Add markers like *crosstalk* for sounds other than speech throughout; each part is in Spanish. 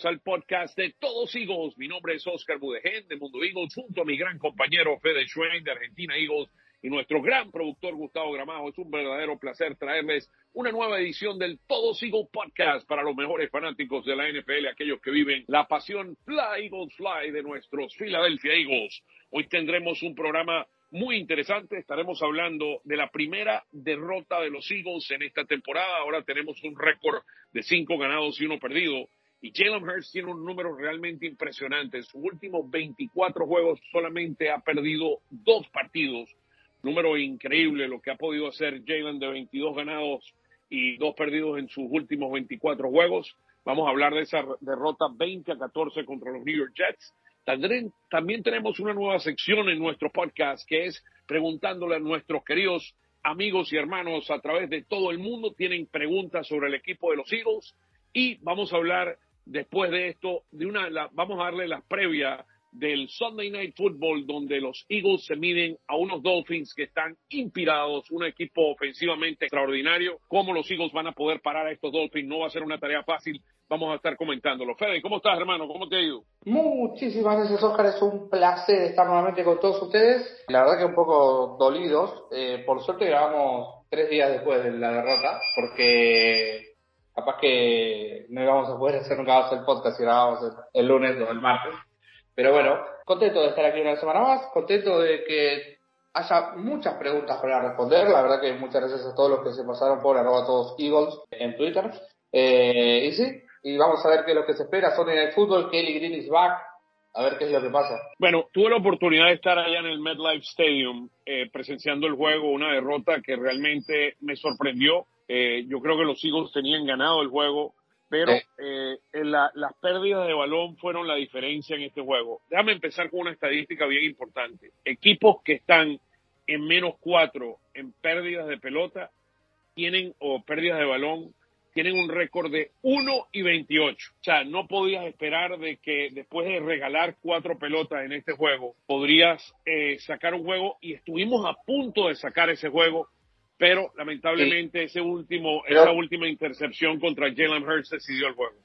amigos, al podcast de Todos Eagles. Mi nombre es Oscar Budegen de Mundo Eagles, junto a mi gran compañero Fede Schwein de Argentina Eagles y nuestro gran productor Gustavo Gramajo. Es un verdadero placer traerles una nueva edición del Todos Eagles Podcast para los mejores fanáticos de la NFL, aquellos que viven la pasión Fly Eagles Fly de nuestros Philadelphia Eagles. Hoy tendremos un programa muy interesante. Estaremos hablando de la primera derrota de los Eagles en esta temporada. Ahora tenemos un récord de cinco ganados y uno perdido. Y Jalen Hurts tiene un número realmente impresionante. En sus últimos 24 juegos solamente ha perdido dos partidos. Número increíble lo que ha podido hacer Jalen de 22 ganados y dos perdidos en sus últimos 24 juegos. Vamos a hablar de esa derrota 20 a 14 contra los New York Jets. También, también tenemos una nueva sección en nuestro podcast que es preguntándole a nuestros queridos amigos y hermanos a través de todo el mundo. Tienen preguntas sobre el equipo de los Eagles y vamos a hablar después de esto de una, la- vamos a darle la previa del Sunday Night Football donde los Eagles se miden a unos Dolphins que están inspirados, un equipo ofensivamente extraordinario. ¿Cómo los Eagles van a poder parar a estos Dolphins? No va a ser una tarea fácil. Vamos a estar comentándolo. Fede, ¿cómo estás, hermano? ¿Cómo te ha ido? Muchísimas gracias, Oscar. Es un placer estar nuevamente con todos ustedes. La verdad que un poco dolidos. Eh, por suerte grabamos tres días después de la derrota, porque capaz que no íbamos a poder hacer nunca más el podcast si grabábamos el, el lunes o el martes. Pero bueno, contento de estar aquí una semana más, contento de que haya muchas preguntas para responder. La verdad que muchas gracias a todos los que se pasaron por arroba todos Eagles en Twitter. Eh, y sí, y vamos a ver qué es lo que se espera. Sunday Night Football, Kelly Green is back. A ver qué es lo que pasa. Bueno, tuve la oportunidad de estar allá en el MetLife Stadium eh, presenciando el juego, una derrota que realmente me sorprendió. Eh, yo creo que los Eagles tenían ganado el juego, pero eh, en la- las pérdidas de balón fueron la diferencia en este juego. Déjame empezar con una estadística bien importante. Equipos que están en menos cuatro en pérdidas de pelota tienen, o pérdidas de balón, tienen un récord de 1 y 28. O sea, no podías esperar de que después de regalar cuatro pelotas en este juego, podrías eh, sacar un juego y estuvimos a punto de sacar ese juego, pero lamentablemente ese último, Pero- esa última intercepción contra Jalen Hurts decidió el juego.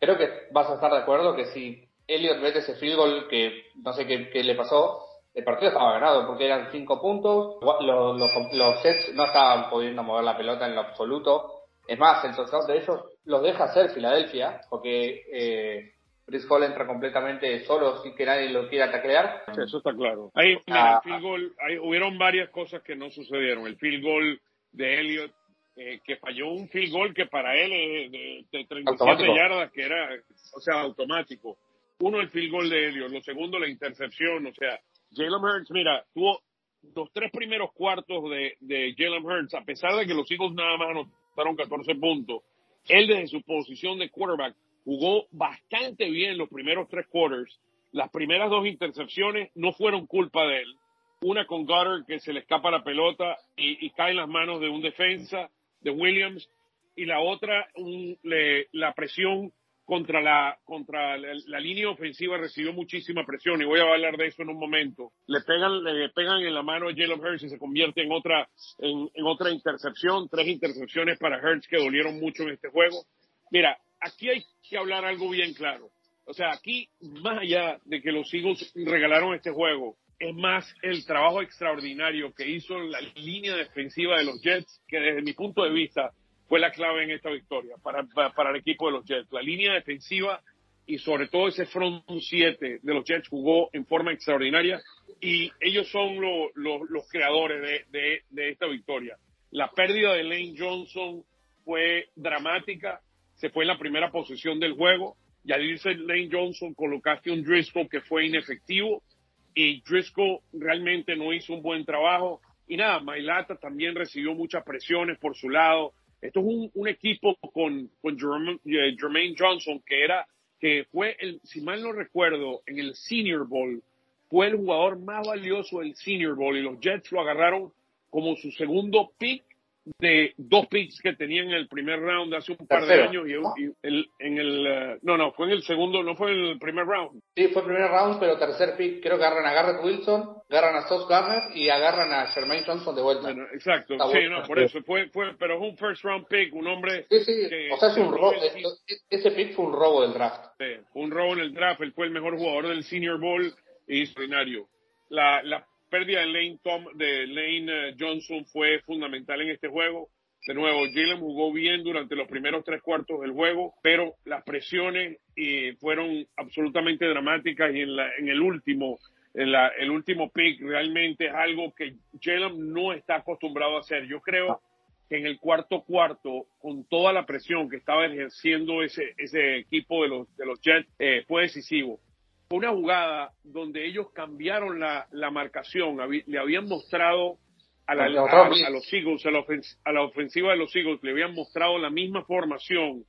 Creo que vas a estar de acuerdo que si Elliot mete ese field goal que no sé qué, qué le pasó, el partido estaba ganado porque eran cinco puntos. Los, los, los Jets no estaban pudiendo mover la pelota en lo absoluto. Es más, el touchdown de ellos los deja hacer Filadelfia porque eh, Chris Hall entra completamente solo sin que nadie lo quiera taclear. Sí, eso está claro. Ahí, mira, Ah. el field goal, ahí hubieron varias cosas que no sucedieron. El field goal de Elliott, eh, que falló un field goal que para él es de, de 37 Automático. yardas, que era, o sea, automático. Uno, el field goal de Elliott. Lo segundo, la intercepción. O sea, Jalen Hurts, mira, tuvo los tres primeros cuartos de, de Jalen Hurts, a pesar de que los Eagles nada más anotaron 14 puntos, él desde su posición de quarterback jugó bastante bien los primeros tres quarters. Las primeras dos intercepciones no fueron culpa de él. Una con Goddard que se le escapa la pelota y, cae en las manos de un defensa de Williams y la otra la presión contra la contra la, la línea ofensiva recibió muchísima presión y voy a hablar de eso en un momento. Le pegan le pegan en la mano a Jalen Hurts y se convierte en otra en, en otra intercepción, tres intercepciones para Hurts que dolieron mucho en este juego. Mira, aquí hay que hablar algo bien claro. O sea, aquí, más allá de que los Eagles regalaron este juego, es más el trabajo extraordinario que hizo la línea defensiva de los Jets, que desde mi punto de vista fue la clave en esta victoria para, para, el equipo de los Jets. La línea defensiva y sobre todo ese front 7 de los Jets jugó en forma extraordinaria y ellos son lo- lo- los creadores de- de esta victoria. La pérdida de Lane Johnson fue dramática, se fue en la primera posición del juego y al irse Lane Johnson colocaste un Driscoll que fue inefectivo y Driscoll realmente no hizo un buen trabajo. Y nada, Mailata también recibió muchas presiones por su lado. Esto es un, un equipo con, con Jermaine, eh, Jermaine Johnson, que era, que fue el, si mal no recuerdo, en el Senior Bowl, fue el jugador más valioso del Senior Bowl y los Jets lo agarraron como su segundo pick de dos picks que tenían en el primer round hace un par de años y, el, en el uh, no no fue en el segundo no fue en el primer round. Sí fue el primer round pero tercer pick creo que agarran a Garrett Wilson agarran a Sauce Garner y agarran a Jermaine Johnson de vuelta. Exacto. Sí no por eso fue fue pero es un first round pick un hombre sí sí o sea es un robo ese pick fue un robo del draft. Sí, fue un robo en el draft él fue el mejor jugador del Senior Bowl y extraordinario. La, la pérdida de Lane, Tom, de Lane eh, Johnson fue fundamental en este juego. De nuevo, Jalen jugó bien durante los primeros tres cuartos del juego, pero las presiones eh, fueron absolutamente dramáticas y en, la, en el último, en la, el último pick realmente es algo que Jalen no está acostumbrado a hacer. Yo creo que en el cuarto cuarto, con toda la presión que estaba ejerciendo ese, ese equipo de los, de los Jets, eh, fue decisivo una jugada donde ellos cambiaron la, la marcación, le habían mostrado a, la, a, los Eagles, a la, ofensiva de los Eagles, le habían mostrado la misma formación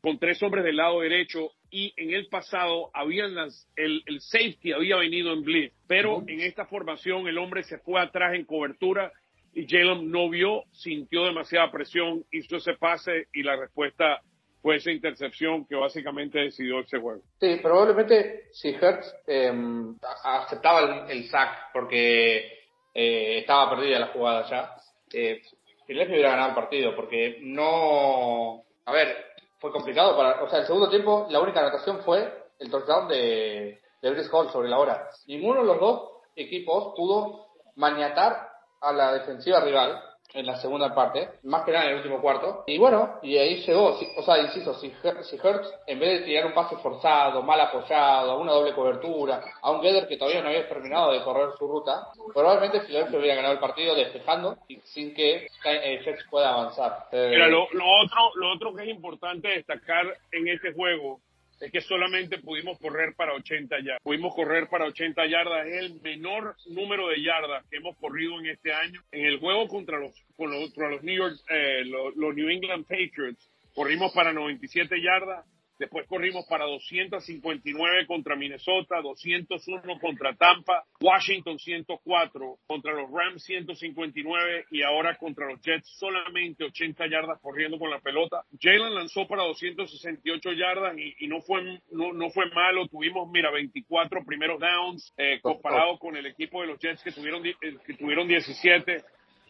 con tres hombres del lado derecho y en el pasado habían las, el, el safety había venido en blitz, pero en esta formación el hombre se fue atrás en cobertura y Jalen no vio, sintió demasiada presión, hizo ese pase y la respuesta fue esa intercepción que básicamente decidió ese juego. Sí, probablemente si Hertz em, aceptaba el, sack porque eh, estaba perdida la jugada ya, eh, hubiera ganado el partido porque no... A ver, fue complicado para... O sea, el segundo tiempo la única anotación fue el touchdown de, de Brice Hall sobre la hora. Ninguno de los dos equipos pudo maniatar a la defensiva rival en la segunda parte, más que nada en el último cuarto. Y bueno, y ahí llegó, o sea, insisto, si, si Hertz, en vez de tirar un pase forzado, mal apoyado, a una doble cobertura, a un Geder que todavía no había terminado de correr su ruta, probablemente Philadelphia hubiera ganado el partido despejando y sin que eh, Hertz pueda avanzar. Mira, lo, lo, otro, lo otro que es importante destacar en este juego es que solamente pudimos correr para 80 yardas. Pudimos correr para 80 yardas. Es el menor número de yardas que hemos corrido en este año. En el juego contra los, contra los New York, eh, los New England Patriots, corrimos para 97 yardas Después corrimos para 259 contra Minnesota, 201 contra Tampa, Washington 104 contra los Rams 159 y ahora contra los Jets solamente 80 yardas corriendo con la pelota. Jalen lanzó para 268 yardas y, no fue no, no, fue malo. Tuvimos, mira, 24 primeros downs eh, comparado con el equipo de los Jets que tuvieron, eh, que tuvieron 17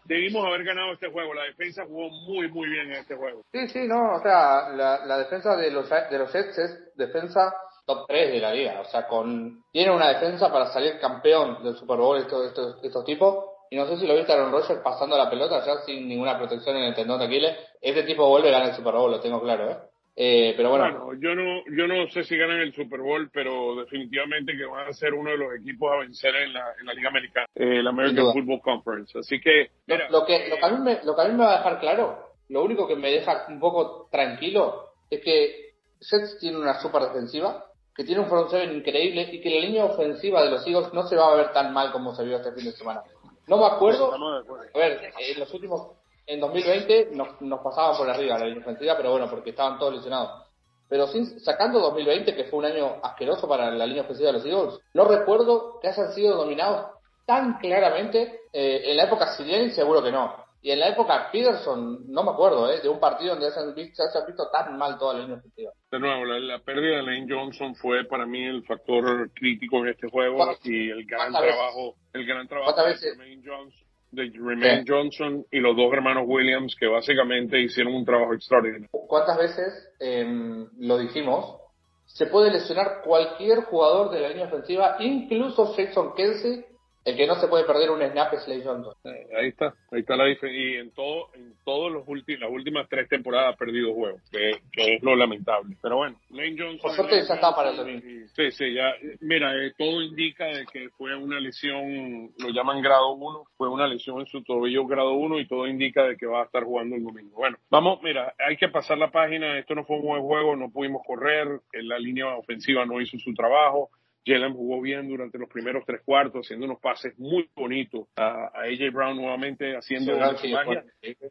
debimos haber ganado este juego. La defensa jugó muy, muy bien en este juego. Sí, sí, no, o sea, la, la defensa de los, de los Jets es defensa top 3 de la liga. O sea, con tiene una defensa para salir campeón del Super Bowl estos, estos, estos tipos. Y no sé si lo viste a Aaron Rodgers pasando la pelota ya sin ninguna protección en el tendón de Aquiles. Este tipo vuelve a ganar el Super Bowl, lo tengo claro, ¿eh? Eh, pero bueno. yo no, yo no sé si ganan el Super Bowl, pero definitivamente que van a ser uno de los equipos a vencer en la, en la Liga Americana, eh, la American Football Conference. Así que, lo, que, lo, que a mí me, lo que a mí me va a dejar claro, lo único que me deja un poco tranquilo, es que Jets tiene una super defensiva, que tiene un front seven increíble y que la línea ofensiva de los Eagles no se va a ver tan mal como se vio este fin de semana. No me acuerdo. A ver, en los últimos en 2020 nos, nos pasaban por arriba la línea ofensiva, pero bueno, porque estaban todos lesionados. Pero sin, sacando 2020, que fue un año asqueroso para la línea ofensiva de los Eagles, no recuerdo que hayan sido dominados tan claramente. Eh, en la época Siriani seguro que no. Y en la época Peterson, no me acuerdo, ¿eh? de un partido donde se hayan visto, se visto tan mal toda la línea ofensiva. De nuevo, la, pérdida de Lane Johnson fue para mí el factor crítico en este juego y el gran trabajo, el gran trabajo de Lane Johnson de Jermaine Johnson y los dos hermanos Williams que básicamente hicieron un trabajo extraordinario. ¿Cuántas veces em, lo dijimos? Se puede lesionar cualquier jugador de la línea ofensiva, incluso Jason Kelsey, el que no se puede perder un snap es Johnson. Eh, ahí está, ahí está la diferencia. Y en todo, en todos los últimos, las últimas tres temporadas ha perdido juegos, que, es lo lamentable. Pero bueno, Lane Johnson. Por suerte ya está para el domingo. Sí, sí, ya. Mira, eh, todo indica de que fue una lesión, lo llaman grado 1, fue una lesión en su tobillo grado 1 y todo indica de que va a estar jugando el domingo. Bueno, vamos, mira, hay que pasar la página. Esto no fue un buen juego, no pudimos correr, la línea ofensiva no hizo su trabajo. Jalen jugó bien durante los primeros tres cuartos, haciendo unos pases muy bonitos a, AJ Brown nuevamente haciendo magia.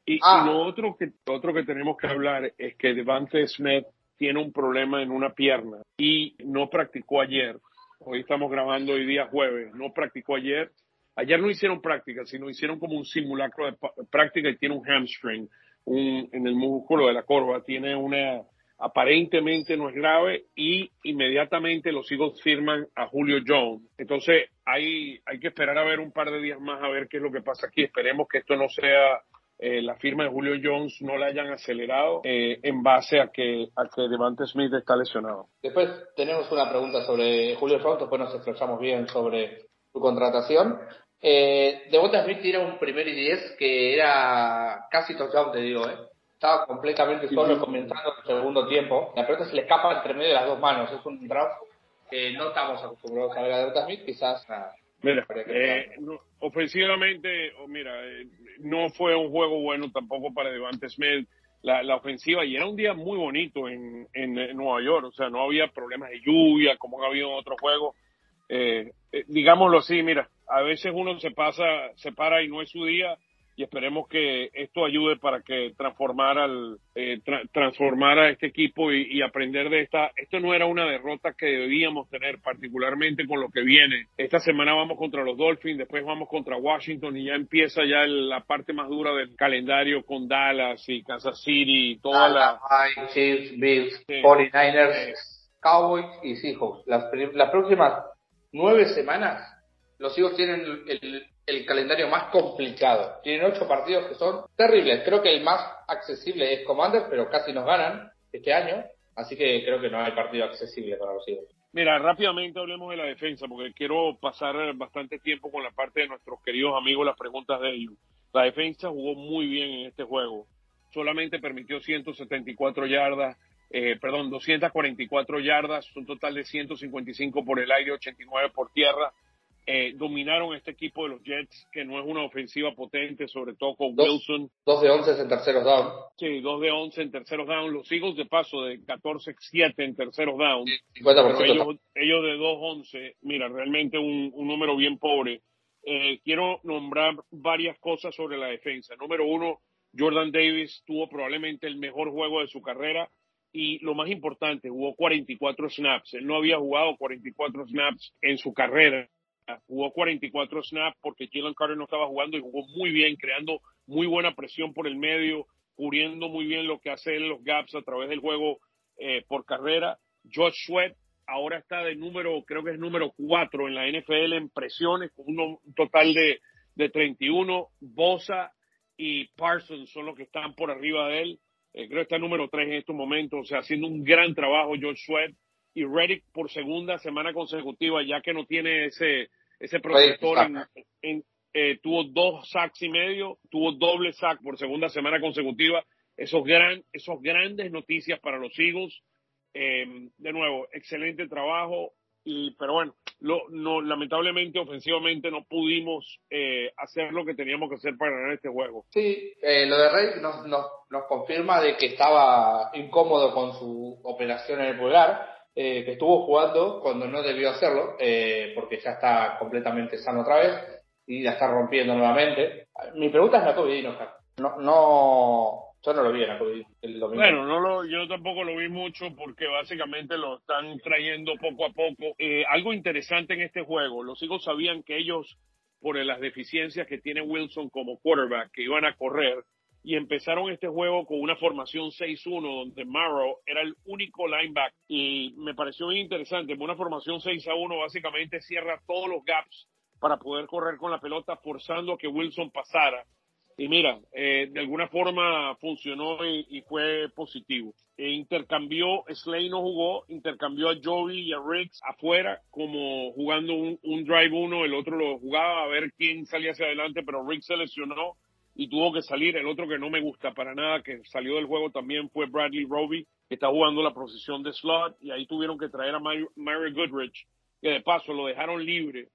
Y, ah. lo otro que, otro que tenemos que hablar es que Devante Smith tiene un problema en una pierna y no practicó ayer. Hoy estamos grabando hoy día jueves, no practicó ayer Ayer no hicieron práctica, sino hicieron como un simulacro de práctica y tiene un hamstring un, en el músculo de la corva. Tiene una, aparentemente no es grave y inmediatamente los Eagles firman a Julio Jones. Entonces hay, hay que esperar a ver un par de días más a ver qué es lo que pasa aquí. Esperemos que esto no sea eh, la firma de Julio Jones no la hayan acelerado eh, en base a que, a que Devante Smith está lesionado. Después tenemos una pregunta sobre Julio Jones, después nos expresamos bien sobre su contratación. Eh, Devante Smith tiene un primer y diez que era casi touchdown, te digo, ¿eh? Estaba completamente solo comenzando el segundo tiempo. La pelota se le escapa entre medio de las dos manos. Es un draft que no estamos acostumbrados a ver a Devante Smith, quizás Mira, eh, ofensivamente, mira, eh, no fue un juego bueno tampoco para Devante Smith. La, la, ofensiva, y era un día muy bonito en, en, Nueva York, o sea, no había problemas de lluvia como ha habido en otros juegos. Eh, eh, digámoslo así, mira, a veces uno se pasa, se para y no es su día, y esperemos que esto ayude para que transformar al eh, transformar a este equipo y, aprender de esta esto no era una derrota que debíamos tener particularmente con lo que viene. Esta semana vamos contra los Dolphins después vamos contra Washington y ya empieza ya la parte más dura del calendario con Dallas y Kansas City y toda la Chiefs Bills 49ers Cowboys y Seahawks. Las, las próximas nueve semanas los hijos tienen el, el calendario más complicado. Tienen ocho partidos que son terribles. Creo que el más accesible es Commander, pero casi nos ganan este año. Así que creo que no hay partido accesible para los Eagles. Mira, rápidamente hablemos de la defensa, porque quiero pasar bastante tiempo con la parte de nuestros queridos amigos, las preguntas de ellos. La defensa jugó muy bien en este juego. Solamente permitió 174 yardas, eh, perdón, 244 yardas, un total de 155 por el aire, 89 por tierra eh, dominaron este equipo de los Jets, que no es una ofensiva potente, sobre todo con Wilson. Dos de once en terceros down. Sí, dos de once en terceros down. Los Eagles de paso de 14-7 en terceros down. ellos, ellos, de 2-11, mira, realmente un, un, número bien pobre. Eh, quiero nombrar varias cosas sobre la defensa. Número uno, Jordan Davis tuvo probablemente el mejor juego de su carrera y lo más importante, jugó 44 snaps. Él no había jugado 44 snaps en su carrera jugó 44 snaps porque Jalen Carter no estaba jugando y jugó muy bien, creando muy buena presión por el medio, cubriendo muy bien lo que hace él los gaps a través del juego eh, por carrera. Josh Sweat ahora está de número, creo que es número 4 en la NFL en presiones, con un total de, de 31. Bosa y Parsons son los que están por arriba de él. Eh, creo que está número 3 en estos momentos, o sea, haciendo un gran trabajo Josh Sweat y Reddick por segunda semana consecutiva, ya que no tiene ese, ese protector, en, eh, tuvo dos sacks y medio, tuvo doble sack por segunda semana consecutiva. Esos, gran, esos grandes noticias para los Eagles. Eh, de nuevo, excelente trabajo, y, pero bueno, lo, no, lamentablemente ofensivamente no pudimos eh, hacer lo que teníamos que hacer para ganar este juego. Sí, eh, lo de Rey nos, nos, nos confirma de que estaba incómodo con su operación en el pulgar eh, que estuvo jugando cuando no debió hacerlo, eh, porque ya está completamente sano otra vez y la está rompiendo nuevamente. Mi pregunta es la COVID, no, no, yo no lo vi en la COVID el domingo. Bueno, no lo, yo tampoco lo vi mucho porque básicamente lo están trayendo poco a poco. Eh, algo interesante en este juego, los hijos sabían que ellos, por las deficiencias que tiene Wilson como quarterback, que iban a correr, y empezaron este juego con una formación 6-1 donde Marrow era el único linebacker y me pareció muy interesante, una formación 6-1 básicamente cierra todos los gaps para poder correr con la pelota forzando a que Wilson pasara. Y mira, eh, de alguna forma funcionó y, fue positivo. E intercambió, Slay no jugó, intercambió a Joey y a Riggs afuera como jugando un, un drive uno, el otro lo jugaba a ver quién salía hacia adelante, pero Riggs se lesionó y tuvo que salir. El otro que no me gusta para nada, que salió del juego también fue Bradley Roby, que está jugando la posición de slot, y ahí tuvieron que traer a Mary Goodrich, que de paso lo dejaron libre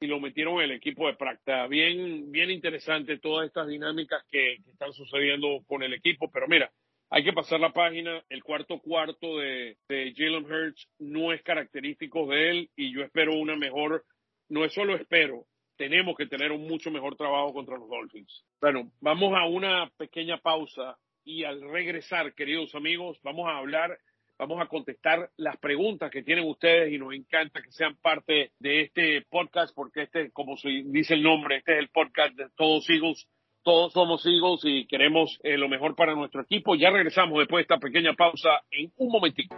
y lo metieron en el equipo de práctica. Bien, bien interesante todas estas dinámicas que, están sucediendo con el equipo, pero mira, hay que pasar la página. El cuarto cuarto de, de Jalen Hurts no es característico de él y yo espero una mejor, no es solo espero, tenemos que tener un mucho mejor trabajo contra los Dolphins. Bueno, vamos a una pequeña pausa y al regresar, queridos amigos, vamos a hablar Vamos a contestar las preguntas que tienen ustedes y nos encanta que sean parte de este podcast porque este, como se dice el nombre, este es el podcast de todos Eagles. Todos somos Eagles y queremos eh, lo mejor para nuestro equipo. Ya regresamos después de esta pequeña pausa en un momentito.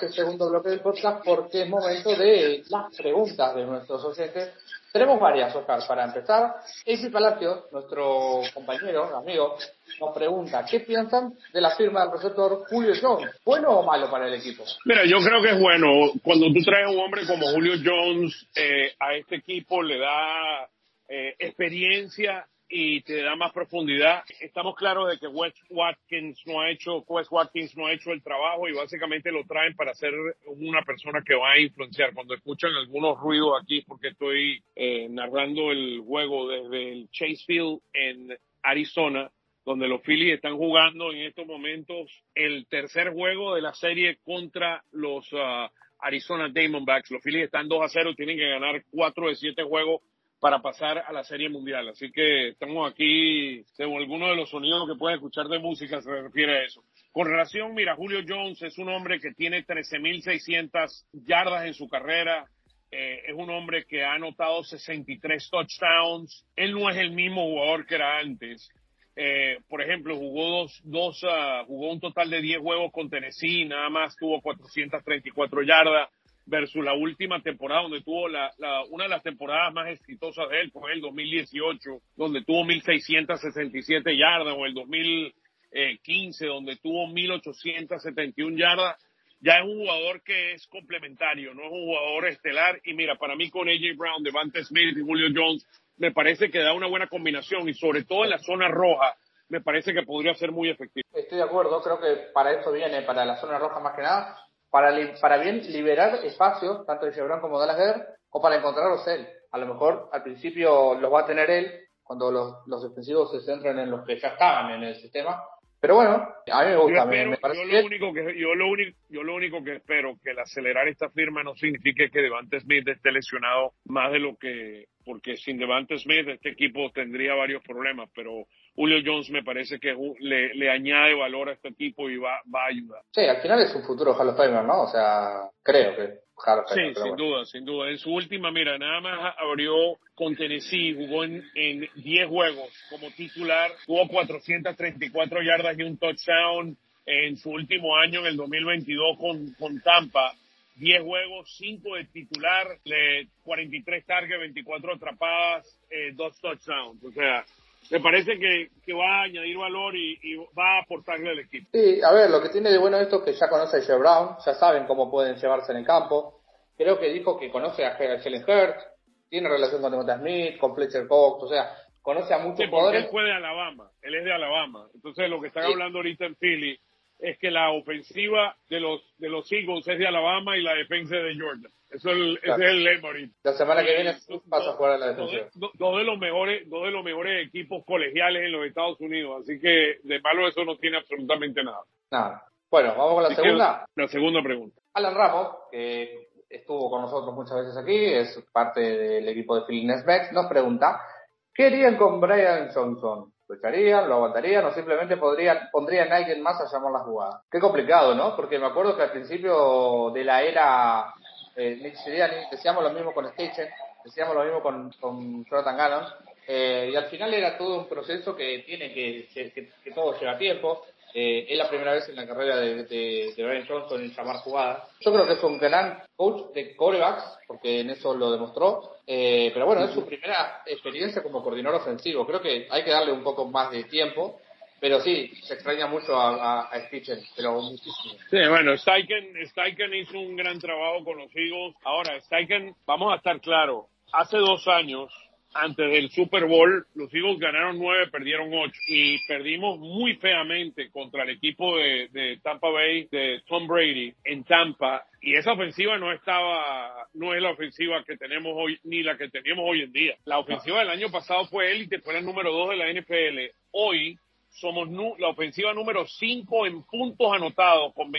Este segundo bloque del podcast porque es momento de las preguntas de nuestros oyentes. Tenemos varias, Oscar. Para empezar, AC Palacios, nuestro compañero, amigo, nos pregunta ¿qué piensan de la firma del receptor Julio Jones? ¿Bueno o malo para el equipo? Mira, yo creo que es bueno. Cuando tú traes a un hombre como Julio Jones eh, a este equipo, le da eh, experiencia y te da más profundidad. Estamos claros de que Wes Watkins no ha hecho, Wes Watkins no ha hecho el trabajo y básicamente lo traen para ser una persona que va a influenciar. Cuando escuchan algunos ruidos aquí, porque estoy eh, narrando el juego desde el Chase Field en Arizona, donde los Phillies están jugando en estos momentos el tercer juego de la serie contra los ah, Arizona Diamondbacks. Los Phillies están 2 a 0 y tienen que ganar 4 de 7 juegos para pasar a la Serie Mundial. Así que estamos aquí, según algunos de los sonidos que pueden escuchar de música, se refiere a eso. Con relación, mira, Julio Jones es un hombre que tiene 13.600 yardas en su carrera. Eh, es un hombre que ha anotado 63 touchdowns. Él no es el mismo jugador que era antes. Eh, por ejemplo, jugó dos, dos ah, jugó un total de 10 juegos con Tennessee, nada más tuvo 434 yardas versus la última temporada donde tuvo la, una de las temporadas más exitosas de él, fue el 2018, donde tuvo 1.667 yardas, o el 2015, donde tuvo 1.871 yardas. Ya es un jugador que es complementario, no es un jugador estelar. Y mira, para mí con AJ Brown, Devante Smith y Julio Jones, me parece que da una buena combinación y sobre todo en la zona roja, me parece que podría ser muy efectivo. Estoy de acuerdo, creo que para esto viene, para la zona roja más que nada, para, li- para bien liberar espacios, tanto de Chevron como de Gallagher, o para encontrarlos él. A lo mejor al principio los va a tener él, cuando los, los defensivos se centran en los que ya estaban en el sistema. Pero bueno, a mí me gusta, me, espero- me parece yo lo bien. único que yo lo único yo lo único que espero que el acelerar esta firma no signifique que Devante Smith esté lesionado más de lo que porque sin Devante Smith este equipo tendría varios problemas, pero Julio Jones me parece que le, le añade valor a este equipo y va, va a ayudar. Sí, al final es un futuro Hall of Famer, ¿no? O sea, creo que Jaro Sí, Jairo, pero sin bueno. duda, sin duda. En su última, mira, nada más abrió con Tennessee, jugó en, en 10 juegos como titular, tuvo 434 yardas y un touchdown en su último año, en el 2022, con, con Tampa. 10 juegos, 5 de titular, le- 43 targets, 24 atrapadas, eh, 2 touchdowns. O sea, me parece que, que va a añadir valor y, y va a aportarle al equipo. Sí, a ver, lo que tiene de bueno esto es que ya conoce a Joe Brown, ya saben cómo pueden llevarse en el campo. Creo que dijo que conoce a Helen Hurts, tiene relación con Devonta Smith, con Fletcher Cox, o sea, conoce a muchos Sí, porque jugadores. él fue de Alabama, él es de Alabama. Entonces lo que están Sí. hablando ahorita en Philly es que la ofensiva de los de los Eagles es de Alabama y la defensa de Georgia. Eso es el, Claro. ese es el lema ahorita. La semana que viene Dos- vas a jugar a la dos de- defensiva. dos- dos de los mejores dos de los mejores equipos colegiales en los Estados Unidos, así que de malo eso no tiene absolutamente nada. Nada. Bueno, vamos con la Así segunda. la segunda pregunta. Alan Ramos, que estuvo con nosotros muchas veces aquí, es parte del equipo de Philly Nesbex, nos pregunta, ¿qué harían con Brian Johnson? ¿Lo echarían, lo aguantarían o simplemente podrían, pondrían a alguien más a llamar la jugada? Qué complicado, ¿no? Porque me acuerdo que al principio de la era eh, Nick Sirianni, decíamos lo mismo con Stitchen, decíamos lo mismo con, con Jonathan Gannon, eh, y al final era todo un proceso que tiene que, que, que todo lleva tiempo. Eh, es la primera vez en la carrera de, de, de Brian Johnson en llamar jugadas. Yo creo que es un gran coach de corebacks, porque en eso lo demostró. Eh, pero bueno, es su primera experiencia como coordinador ofensivo. Creo que hay que darle un poco más de tiempo. Pero sí, se extraña mucho a, a, a Stitchen, pero muchísimo. Sí, bueno, Steichen, Steichen hizo un gran trabajo con los Eagles. Ahora, Steichen, vamos a estar claros, hace dos años, antes del Super Bowl, los Eagles ganaron nueve, perdieron ocho. Y perdimos muy feamente contra el equipo de, de Tampa Bay, de Tom Brady, en Tampa. Y esa ofensiva no estaba, no es la ofensiva que tenemos hoy, ni la que teníamos hoy en día. La ofensiva del año pasado fue élite, fue la número dos de la NFL. Hoy somos la ofensiva número 5 en puntos anotados con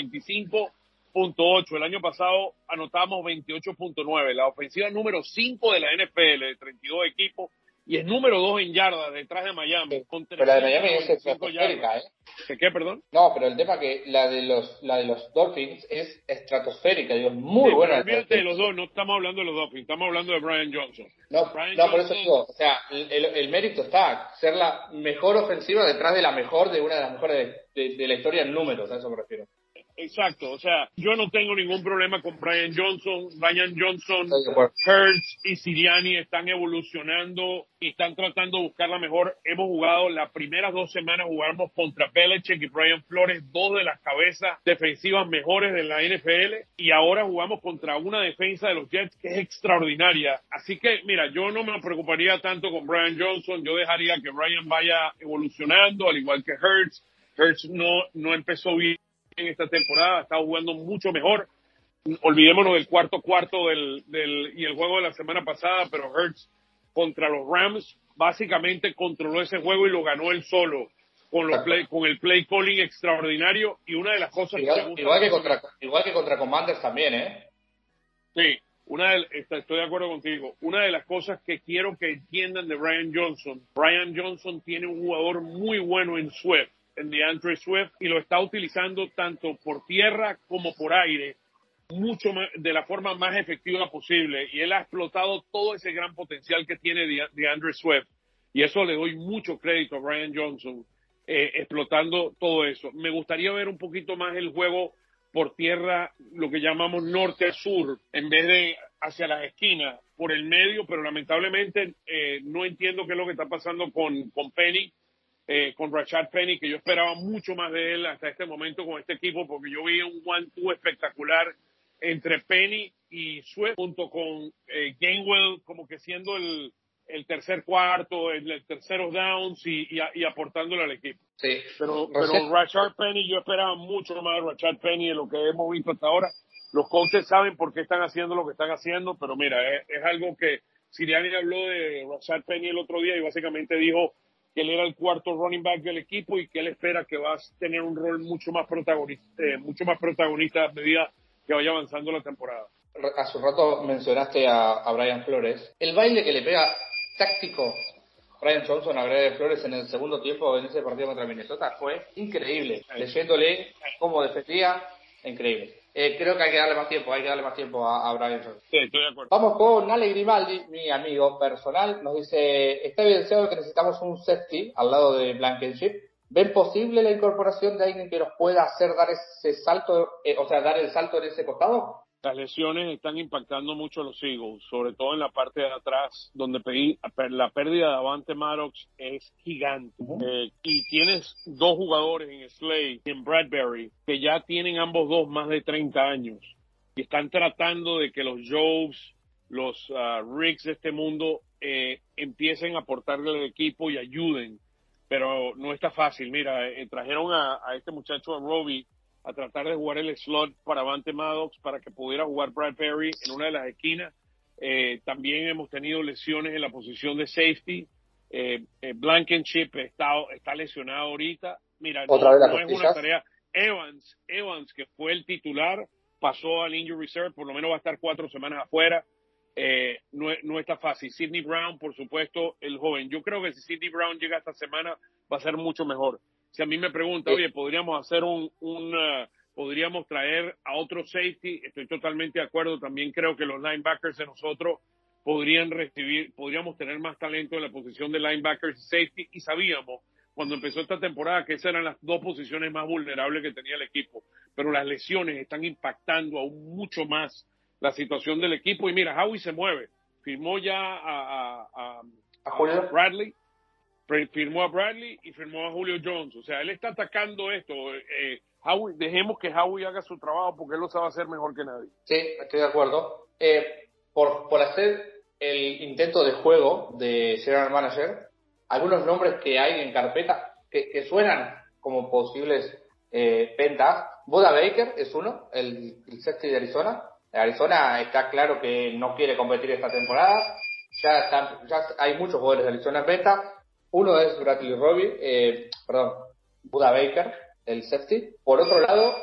25.8. El año pasado anotamos 28.9. La ofensiva número 5 de la NFL de 32 equipos y es número 2 en yardas detrás de Miami. Con Pero la de Miami es 395 estratosférica. ¿eh? ¿Qué, qué, perdón? No, pero el tema que la de los la de los Dolphins es estratosférica, digo, es muy Sí, buena. olvídate de los dos, no estamos hablando de los Dolphins, estamos hablando de Brian Johnson. No, Brian no, por eso digo, o sea, el, el- el mérito está, ser la mejor ofensiva detrás de la mejor de una de las mejores de, de- de la historia en números, a eso me refiero. Exacto, o sea, yo no tengo ningún problema con Brian Johnson. Brian Johnson. Hertz y Siriani están evolucionando y están tratando de buscar la mejor. Hemos jugado las primeras dos semanas, jugamos contra Belichick y Brian Flores, dos de las cabezas defensivas mejores de la NFL, y ahora jugamos contra una defensa de los Jets que es extraordinaria. Así que, mira, yo no me preocuparía tanto con Brian Johnson, yo dejaría que Brian vaya evolucionando, al igual que Hertz. Hertz no, no empezó bien en esta temporada, está jugando mucho mejor. Olvidémonos del cuarto cuarto del, del, y el juego de la semana pasada, pero Hertz contra los Rams básicamente controló ese juego y lo ganó él solo con, los play, con el play calling extraordinario y una de las cosas que me Igual, gusta igual que contra, igual que contra Commanders también, ¿eh? Sí, una de- estoy de acuerdo contigo. Una de las cosas que quiero que entiendan de Brian Johnson, Brian Johnson tiene un jugador muy bueno en Swift, en DeAndre Swift, y lo está utilizando tanto por tierra como por aire, mucho más- de la forma más efectiva posible. Y él ha explotado todo ese gran potencial que tiene De- DeAndre Swift. Y eso le doy mucho crédito a Brian Johnson, eh, explotando todo eso. Me gustaría ver un poquito más el juego por tierra, lo que llamamos norte a sur, en vez de hacia las esquinas, por el medio, pero lamentablemente eh, no entiendo qué es lo que está pasando con, con Penny, eh, con Rashad Penny, que yo esperaba mucho más de él hasta este momento con este equipo, porque yo vi un one-two espectacular entre Penny y Swift, junto con eh, Gainwell, como que siendo el, el tercer cuarto, el, el terceros downs y, y, y aportándole al equipo. Sí. Pero, Rashad- pero Rashard Penny, yo esperaba mucho más de Rashard Penny de lo que hemos visto hasta ahora. Los coaches saben por qué están haciendo lo que están haciendo, pero mira, es, es algo que Siriani habló de Rashard Penny el otro día y básicamente dijo que él era el cuarto running back del equipo y que él espera que va a tener un rol mucho más protagonista, eh, mucho más protagonista a medida que vaya avanzando la temporada. Hace un rato mencionaste a, a Brian Flores. El baile que le pega táctico Brian Johnson a Brian Flores en el segundo tiempo en ese partido contra Minnesota fue increíble. Leyéndole cómo defendía, increíble. Eh, creo que hay que darle más tiempo, hay que darle más tiempo a, a Brian Jones. Sí, estoy de acuerdo. Vamos con Ale Grimaldi, mi amigo personal, nos dice, está evidenciado que necesitamos un safety al lado de Blankenship. ¿Ven posible la incorporación de alguien que nos pueda hacer dar ese salto, eh, o sea, dar el salto en ese costado? Las lesiones están impactando mucho a los Eagles, sobre todo en la parte de atrás, donde pedí- la pérdida de Avante Maddox es gigante. Eh, y tienes dos jugadores en Slade y en Bradbury que ya tienen ambos dos más de 30 años y están tratando de que los Jobs, los Riggs de este mundo eh, empiecen a aportarle al equipo y ayuden. Pero no está fácil. Mira, eh, trajeron a, a este muchacho, a Robbie, a tratar de jugar el slot para Avante Maddox para que pudiera jugar Bradbury en una de las esquinas. Eh, también hemos tenido lesiones en la posición de safety. Eh, eh, Blankenship está, está lesionado ahorita. Mira, no, Otra vez no es una tarea. Evans, Evans, que fue el titular, pasó al injury reserve, por lo menos va a estar cuatro semanas afuera. Eh, no, no está fácil. Sidney Brown, por supuesto, el joven. Yo creo que si Sidney Brown llega esta semana, va a ser mucho mejor. Si a mí me pregunta, Sí. oye, podríamos hacer un, un uh, podríamos traer a otro safety, estoy totalmente de acuerdo. También creo que los linebackers de nosotros podrían recibir, podríamos tener más talento en la posición de linebackers y safety. Y sabíamos cuando empezó esta temporada que esas eran las dos posiciones más vulnerables que tenía el equipo. Pero las lesiones están impactando aún mucho más la situación del equipo. Y mira, Howie se mueve. Firmó ya a, a- a- ¿A? Bradley, firmó a Bradley y firmó a Julio Jones. O sea, él está atacando esto. Eh, Howie, dejemos que Howie haga su trabajo porque él lo sabe hacer mejor que nadie. Sí, estoy de acuerdo. Eh, por, por hacer el intento de juego de General Manager, algunos nombres que hay en carpeta que, suenan como posibles eh, ventas. Buda Baker es uno, el, el safety de Arizona. Arizona está claro que no quiere competir esta temporada. Ya, están- ya hay muchos jugadores de Arizona en venta. Uno es Bradley Robbie, eh, perdón, Buda Baker, el safety. Por otro lado,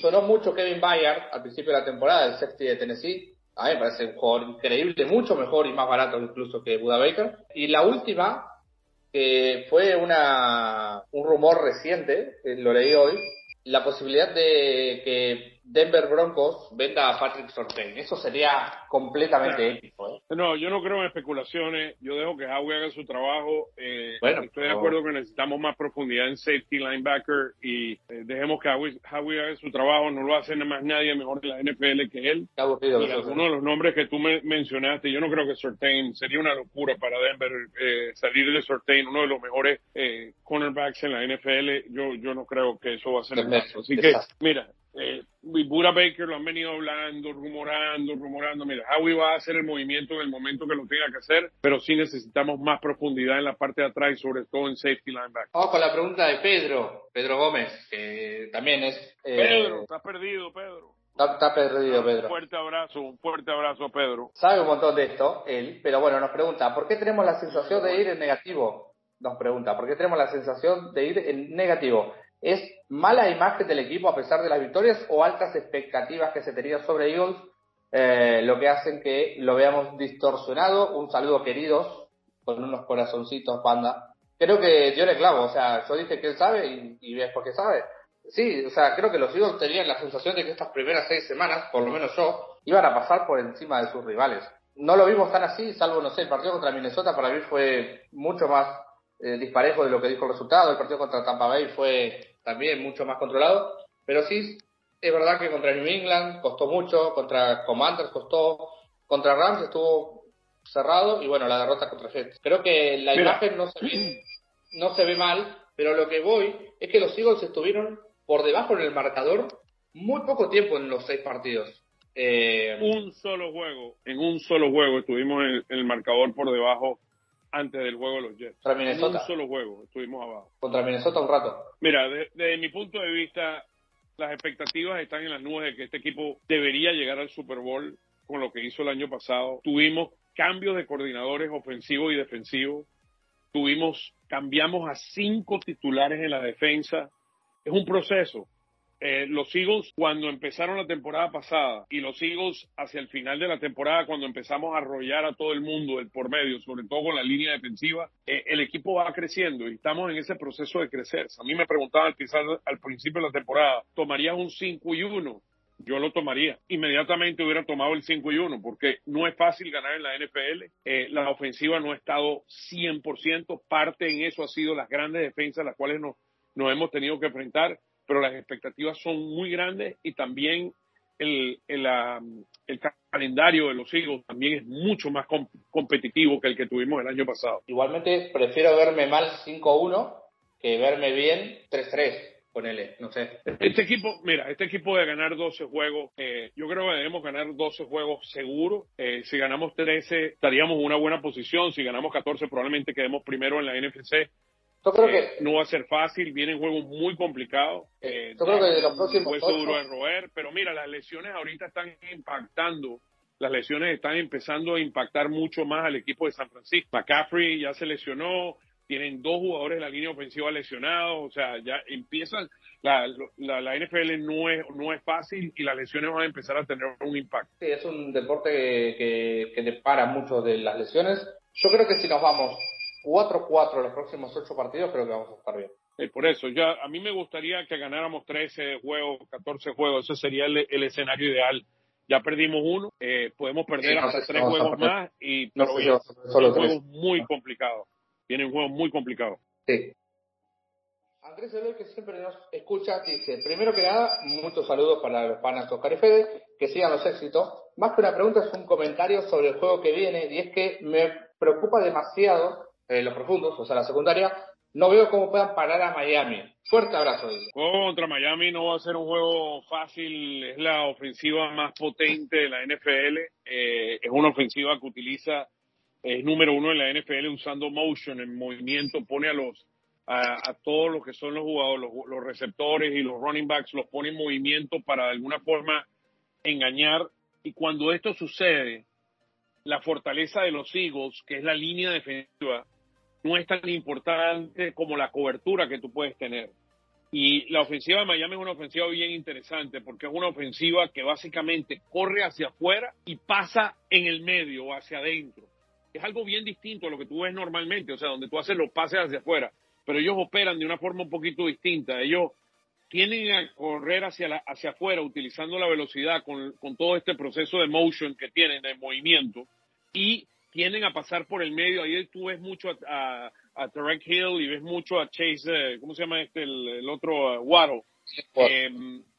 sonó mucho Kevin Bayard al principio de la temporada, el safety de Tennessee. A mí me parece un jugador increíble, mucho mejor y más barato incluso que Buda Baker. Y la última, que fue una, un rumor reciente, que lo leí hoy, la posibilidad de que Denver Broncos venda a Patrick Sortain. Eso sería completamente Claro. épico. ¿eh? No, yo no creo en especulaciones. Yo dejo que Howie haga su trabajo. Eh, Bueno, estoy de acuerdo que necesitamos más profundidad en safety, linebacker y eh, dejemos que Howie, Howie haga su trabajo. No lo hace nada más nadie mejor en la NFL que él. Qué aburrido Y algunos de los nombres que tú me mencionaste, yo no creo que Sortain sería una locura para Denver eh, salir de Sortain, uno de los mejores eh, cornerbacks en la NFL. Yo yo no creo que eso va a ser el caso. Así que, mira, eh, Bura Baker lo han venido hablando, rumorando, rumorando. Mira, Howie va a hacer el movimiento en el momento que lo tenga que hacer, pero sí necesitamos más profundidad en la parte de atrás y sobre todo en safety linebacker. Vamos con la pregunta de Pedro, Pedro Gómez, que también es... eh, Pedro, estás perdido, Pedro. Está, está perdido, Pedro. Un fuerte abrazo, un fuerte abrazo a Pedro. Sabe un montón de esto, él, pero bueno, nos pregunta, ¿por qué tenemos la sensación de ir en negativo? Nos pregunta, ¿por qué tenemos la sensación de ir en negativo? ¿Es mala imagen del equipo a pesar de las victorias o altas expectativas que se tenían sobre Eagles eh, lo que hacen que lo veamos distorsionado? Un saludo queridos, con unos corazoncitos, panda. Creo que dio el clavo, o sea, yo dije que él sabe y, y ves por qué sabe. Sí, o sea, creo que los Eagles tenían la sensación de que estas primeras seis semanas, por lo menos yo, iban a pasar por encima de sus rivales. No lo vimos tan así, salvo, no sé, el partido contra Minnesota para mí fue mucho más eh, disparejo de lo que dijo el resultado. El partido contra Tampa Bay fue también mucho más controlado. Pero sí, es verdad que contra New England costó mucho, contra Commanders costó, contra Rams estuvo cerrado y bueno, la derrota contra Jets. Creo que la Mira. imagen no se ve, no se ve mal, pero lo que voy es que los Eagles estuvieron por debajo en el marcador muy poco tiempo en los seis partidos. Eh, un solo juego, en un solo juego estuvimos en, en el marcador por debajo antes del juego de los Jets. contra En un Minnesota, solo juego estuvimos abajo. contra Minnesota un rato. Mira, de- desde mi punto de vista, las expectativas están en las nubes de que este equipo debería llegar al Super Bowl con lo que hizo el año pasado. Tuvimos cambios de coordinadores ofensivos y defensivos. Tuvimos, cambiamos a cinco titulares en la defensa. Es un proceso. Eh, los Eagles cuando empezaron la temporada pasada y los Eagles hacia el final de la temporada cuando empezamos a arrollar a todo el mundo del por medio, sobre todo con la línea defensiva, eh, el equipo va creciendo y estamos en ese proceso de crecer. A mí me preguntaban quizás al principio de la temporada, ¿tomarías un 5 y 1? yo lo tomaría. Inmediatamente hubiera tomado el 5 y 1, porque no es fácil ganar en la NFL. Eh, la ofensiva no ha estado 100%. Parte en eso ha sido las grandes defensas, las cuales nos, nos hemos tenido que enfrentar, pero las expectativas son muy grandes y también el, el, el calendario de los Eagles también es mucho más competitivo que el que tuvimos el año pasado. Igualmente, prefiero verme mal 5-1 que verme bien 3-3 ponele, no sé. Este equipo, mira, este equipo de ganar 12 juegos, eh, yo creo que debemos ganar 12 juegos seguro. Eh, si ganamos 13, estaríamos en una buena posición. Si ganamos 14, probablemente quedemos primero en la NFC. Yo creo Eh, que no va a ser fácil, vienen juegos muy complicados. Eh, Yo creo que de los próximos hueso duro de roer, pero mira, las lesiones ahorita están impactando. Las lesiones están empezando a impactar mucho más al equipo de San Francisco. McCaffrey ya se lesionó, tienen dos jugadores de la línea ofensiva lesionados, o sea, ya empiezan, la, la, la NFL no es, no es fácil y las lesiones van a empezar a tener un impacto. Sí, es un deporte que, que, que depara mucho de las lesiones. Yo creo que si nos vamos 4-4 los próximos 8 partidos, creo que vamos a estar bien. Por eso, ya a mí me gustaría que ganáramos 13 juegos, 14 juegos, ese sería el, el escenario ideal. Ya perdimos uno, eh, podemos perder Sí, no hasta sé tres juegos más y No pero perder solo tres. juegos muy complicados. Tienen juegos muy complicados. Sí. Andrés Eloy, que siempre nos escucha, dice, primero que nada, muchos saludos para los panas Oscar y Fede, que sigan los éxitos. Más que una pregunta es un comentario sobre el juego que viene, y es que me preocupa demasiado eh, los profundos, o sea, la secundaria, no veo cómo puedan parar a Miami. Fuerte abrazo. juego contra Miami no va a ser un juego fácil, es la ofensiva más potente de la NFL, eh, es una ofensiva que utiliza, es número uno en la NFL usando motion, en movimiento, pone a los a, a todos los que son los jugadores, los, los receptores y los running backs, los pone en movimiento para de alguna forma engañar. Y cuando esto sucede, la fortaleza de los Eagles, que es la línea defensiva, no es tan importante como la cobertura que tú puedes tener. Y la ofensiva de Miami es una ofensiva bien interesante porque es una ofensiva que básicamente corre hacia afuera y pasa en el medio o hacia adentro. Es algo bien distinto a lo que tú ves normalmente, o sea, donde tú haces los pases hacia afuera, pero ellos operan de una forma un poquito distinta. Ellos tienden a correr hacia, la, hacia afuera utilizando la velocidad con, con todo este proceso de motion que tienen, de movimiento, y tienden a pasar por el medio. Ahí tú ves mucho a, a, a Tarek Hill y ves mucho a Chase, eh, ¿cómo se llama este? El, el otro, uh, Waddle. Eh,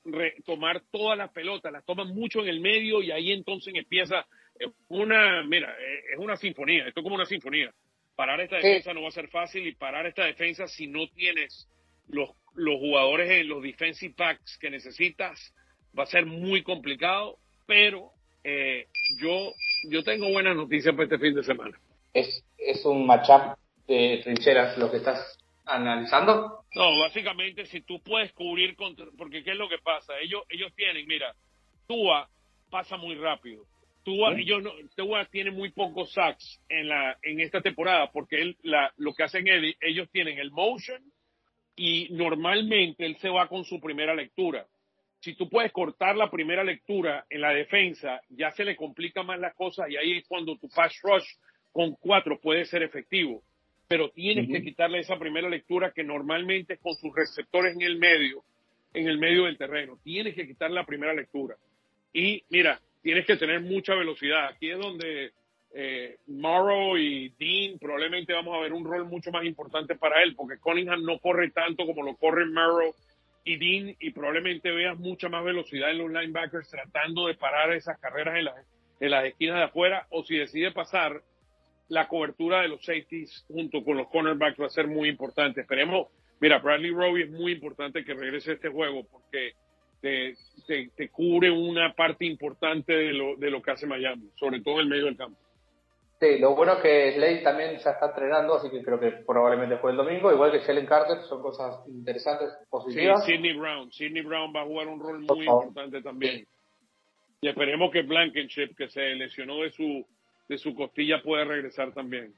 re- tomar todas las pelotas, las toman mucho en el medio y ahí entonces empieza eh, una, mira, es una sinfonía, esto es como una sinfonía. Parar esta Sí. defensa no va a ser fácil y parar esta defensa si no tienes los, los jugadores en los defensive backs que necesitas va a ser muy complicado, pero eh, yo, yo tengo buenas noticias para este fin de semana. Es, es un matchup de trincheras lo que estás analizando. No, básicamente si tú puedes cubrir contra, porque qué es lo que pasa, ellos ellos tienen, mira, Tua pasa muy rápido. Tua, ¿Sí? ellos no, Tua tiene muy pocos sacks en la en esta temporada porque él la lo que hacen ellos tienen el motion y normalmente él se va con su primera lectura. Si tú puedes cortar la primera lectura en la defensa, ya se le complica más las cosas y ahí es cuando tu pass rush con cuatro puede ser efectivo pero tienes que quitarle esa primera lectura que normalmente es con sus receptores en el medio, en el medio del terreno. Tienes que quitar la primera lectura. Y mira, tienes que tener mucha velocidad. Aquí es donde eh, Morrow y Dean probablemente vamos a ver un rol mucho más importante para él, porque Cunningham no corre tanto como lo corre Morrow y Dean, y probablemente veas mucha más velocidad en los linebackers tratando de parar esas carreras en las, en las esquinas de afuera, o si decide pasar, la cobertura de los safeties junto con los cornerbacks va a ser muy importante. Esperemos, mira, Bradley Roby es muy importante que regrese a este juego porque te, te, te cubre una parte importante de lo, de lo que hace Miami, sobre todo en el medio del campo. Sí, lo bueno es que Slade también ya está entrenando, así que creo que probablemente fue el domingo, igual que Jalen Carter, son cosas interesantes, Sí, positivas. Sidney Brown. Sidney Brown va a jugar un rol muy importante también. Y esperemos que Blankenship, que se lesionó de su, de su costilla, pueda regresar también.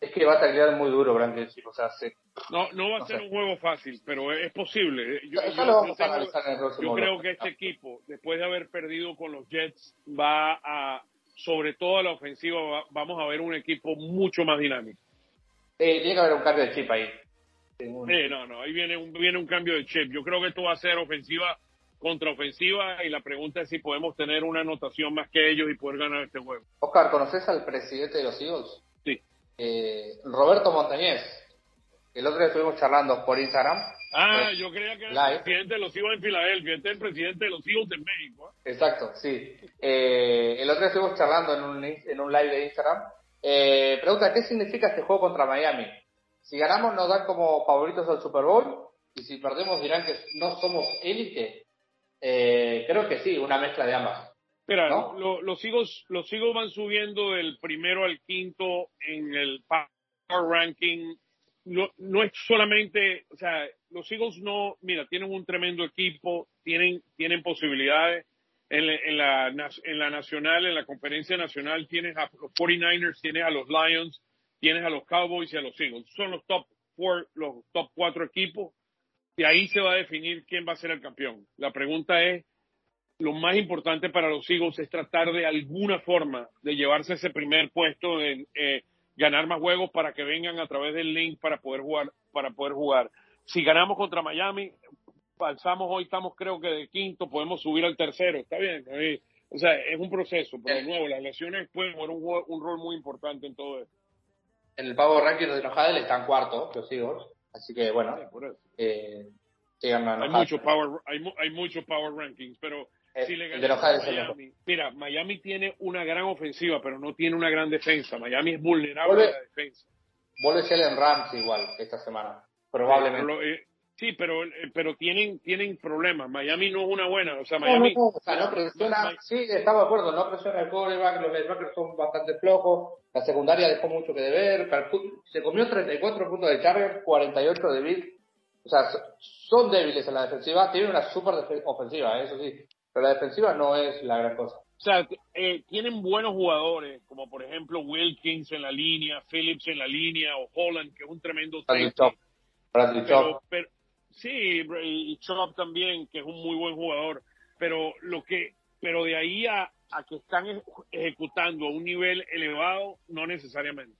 Es que va a taclear muy duro, Blankenship, o sea, sí. No, no va a No ser sé. un juego fácil, pero es, es posible. Yo, Ya, yo- ya lo vamos yo a tengo- yo creo que este equipo, después de haber perdido con los Jets, va a, sobre todo a la ofensiva, va- vamos a ver un equipo mucho más dinámico. Eh, tiene que haber un cambio de chip ahí. Eh, no, no, ahí viene un, viene un cambio de chip. Yo creo que esto va a ser ofensiva contraofensiva y la pregunta es si podemos tener una anotación más que ellos y poder ganar este juego. Oscar, ¿conoces al presidente de los Eagles? Sí. Eh, Roberto Montañez. El otro día estuvimos charlando por Instagram. Ah, Eh, yo creía que era el presidente de los Eagles en Filadelfia. Este es el presidente de los Eagles en México. ¿eh? Exacto, sí. Eh, el otro día estuvimos charlando en un, en un live de Instagram. Eh, pregunta, ¿qué significa este juego contra Miami? Si ganamos nos dan como favoritos al Super Bowl y si perdemos dirán que no somos élite. Eh, creo que sí, una mezcla de ambas. Mira, ¿No? lo- los Eagles, los van subiendo del primero al quinto en el power ranking. No, no es solamente, o sea, los Eagles no, mira, tienen un tremendo equipo, tienen, tienen posibilidades. En, la- en la, en la nacional, en la conferencia nacional, tienes a los 49ers, tienes a los Lions, tienes a los Cowboys y a los Eagles. Son los top four, los top cuatro equipos. Y ahí se va a definir quién va a ser el campeón. La pregunta es, lo más importante para los Eagles es tratar de alguna forma de llevarse ese primer puesto, en eh, ganar más juegos para que vengan a través del link para poder jugar, para poder jugar. Si ganamos contra Miami, pasamos hoy, estamos creo que de quinto, podemos subir al tercero, está bien. O sea, es un proceso, pero de nuevo, las lesiones pueden jugar un, un rol muy importante en todo esto. En el Power Ranking de los Hadel están cuarto, los Eagles. Así que bueno, Sí, eh, sigan a Hay los mucho Hadel. power, hay, hay mucho power rankings, pero si le el de los el mira, Miami tiene una gran ofensiva, pero no tiene una gran defensa. Miami es vulnerable Vuelve- a la defensa. Vuelve Jalen Rams igual esta semana. Probablemente. Pero, eh, sí, pero, eh, pero tienen, tienen problemas. Miami no es una buena. O sea, Miami. no, no, o sea, no presiona, sí, estamos de acuerdo, no presiona el quarterback, los linebackers son bastante flojos, la secundaria dejó mucho que deber, se comió 34 puntos de Chargers, 48 de Bill, o sea, so- son débiles en la defensiva, tienen una super ofensiva, eh, eso sí, pero la defensiva no es la gran cosa. O sea, eh, tienen buenos jugadores, como por ejemplo Wilkins en la línea, Phillips en la línea, o Holland, que es un tremendo Bradley. Chop, Bradley pero, Chop, pero- sí, y Chop también, que es un muy buen jugador, pero lo que, pero de ahí a, a que están ej- ejecutando a un nivel elevado, no necesariamente.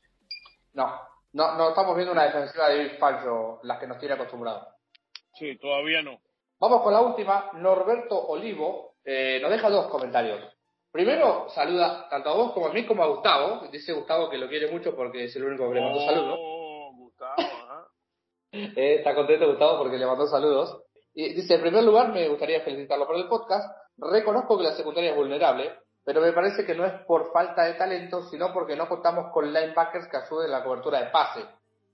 no, no, no estamos viendo una defensiva de Bill Falso, las que nos tiene acostumbrados. Sí, todavía no. Vamos con la última. Norberto Olivo eh, nos deja dos comentarios. Primero, saluda tanto a vos como a mí como a Gustavo. Dice Gustavo que lo quiere mucho porque es el único que le mandó saludos. Oh, Gustavo, ajá. *laughs* Eh, está contento Gustavo porque le mandó saludos. Y dice, en primer lugar, me gustaría felicitarlo por el podcast. Reconozco que la secundaria es vulnerable, pero me parece que no es por falta de talento, sino porque no contamos con linebackers que ayuden en la cobertura de pase.